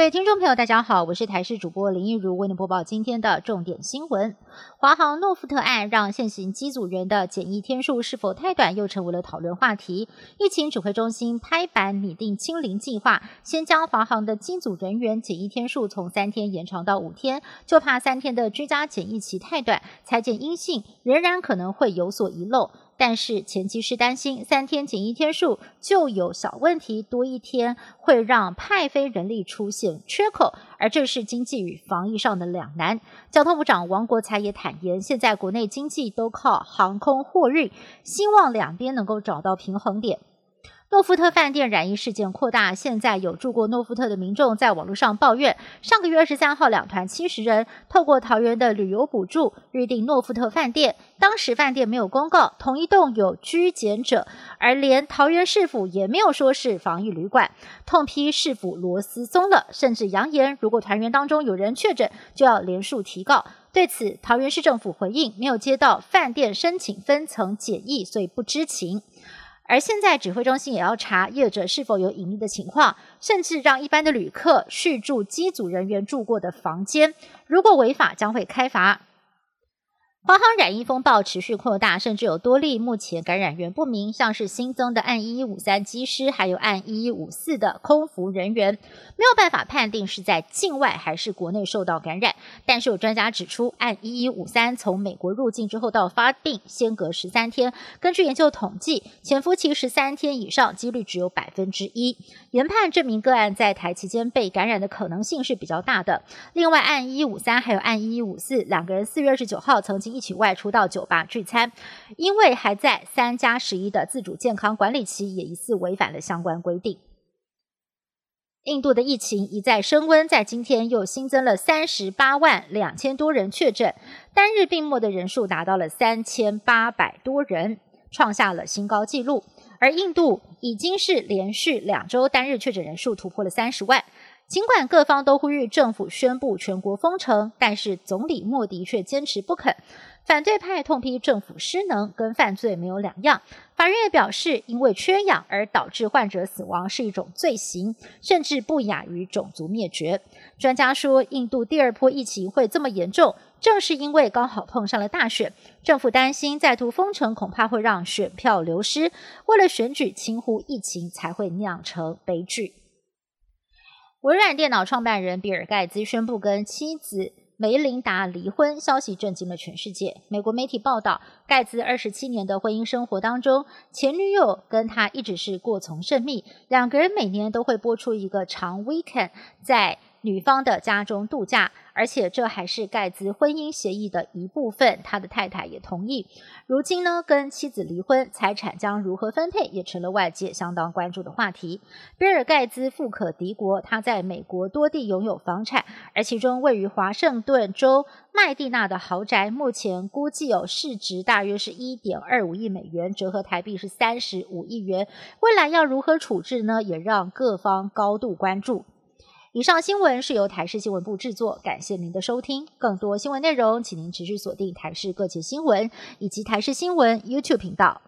各位听众朋友，大家好，我是台视主播林一如，为您播报今天的重点新闻。华航诺富特案让现行机组员的检疫天数是否太短，又成为了讨论话题。疫情指挥中心拍板拟定清零计划，先将华航的机组人员检疫天数从三天延长到五天，就怕三天的居家检疫期太短，裁检阴性仍然可能会有所遗漏。但是前期是担心三天仅一天数就有小问题，多一天会让派飞人力出现缺口，而这是经济与防疫上的两难。交通部长王国才也坦言，现在国内经济都靠航空货运，希望两边能够找到平衡点。诺富特饭店染疫事件扩大，现在有住过诺富特的民众在网络上抱怨，上个月二十三号，两团七十人透过桃园的旅游补助预订诺富特饭店，当时饭店没有公告同一栋有居检者，而连桃园市府也没有说是防疫旅馆，痛批市府螺丝松了，甚至扬言如果团员当中有人确诊，就要连数提告。对此，桃园市政府回应没有接到饭店申请分层检疫，所以不知情。而现在指挥中心也要查业者是否有隐匿的情况，甚至让一般的旅客续住机组人员住过的房间，如果违法将会开罚。华航染疫风暴持续扩大，甚至有多例目前感染源不明，像是新增的案一一五三机师，还有案一一五四的空服人员，没有办法判定是在境外还是国内受到感染。但是有专家指出，按一一五三从美国入境之后到发病，先隔十三天。根据研究统计，潜伏期十三天以上，几率只有百分之一。研判这名个案在台期间被感染的可能性是比较大的。另外，案一一五三还有案一一五四两个人，四月二十九号曾经。一起外出到酒吧聚餐，因为还在三加十一的自主健康管理期，也疑似违反了相关规定。印度的疫情一再升温，在今天又新增了三十八万两千多人确诊，单日病末的人数达到了三千八百多人，创下了新高纪录。而印度已经是连续两周单日确诊人数突破了三十万。尽管各方都呼吁政府宣布全国封城，但是总理莫迪却坚持不肯。反对派痛批政府失能，跟犯罪没有两样。法院也表示，因为缺氧而导致患者死亡是一种罪行，甚至不亚于种族灭绝。专家说，印度第二波疫情会这么严重，正是因为刚好碰上了大选。政府担心再度封城，恐怕会让选票流失。为了选举轻忽疫情，才会酿成悲剧。微软电脑创办人比尔·盖茨宣布跟妻子梅琳达离婚，消息震惊了全世界。美国媒体报道，盖茨二十七年的婚姻生活当中，前女友跟他一直是过从甚密，两个人每年都会播出一个长 weekend 在。女方的家中度假，而且这还是盖茨婚姻协议的一部分。他的太太也同意。如今呢，跟妻子离婚，财产将如何分配，也成了外界相当关注的话题。比尔盖茨富可敌国，他在美国多地拥有房产，而其中位于华盛顿州麦蒂娜的豪宅，目前估计有市值大约是一点二五亿美元，折合台币是三十五亿元。未来要如何处置呢？也让各方高度关注。以上新闻是由台视新闻部制作，感谢您的收听。更多新闻内容，请您持续锁定台视各界新闻以及台视新闻 YouTube 频道。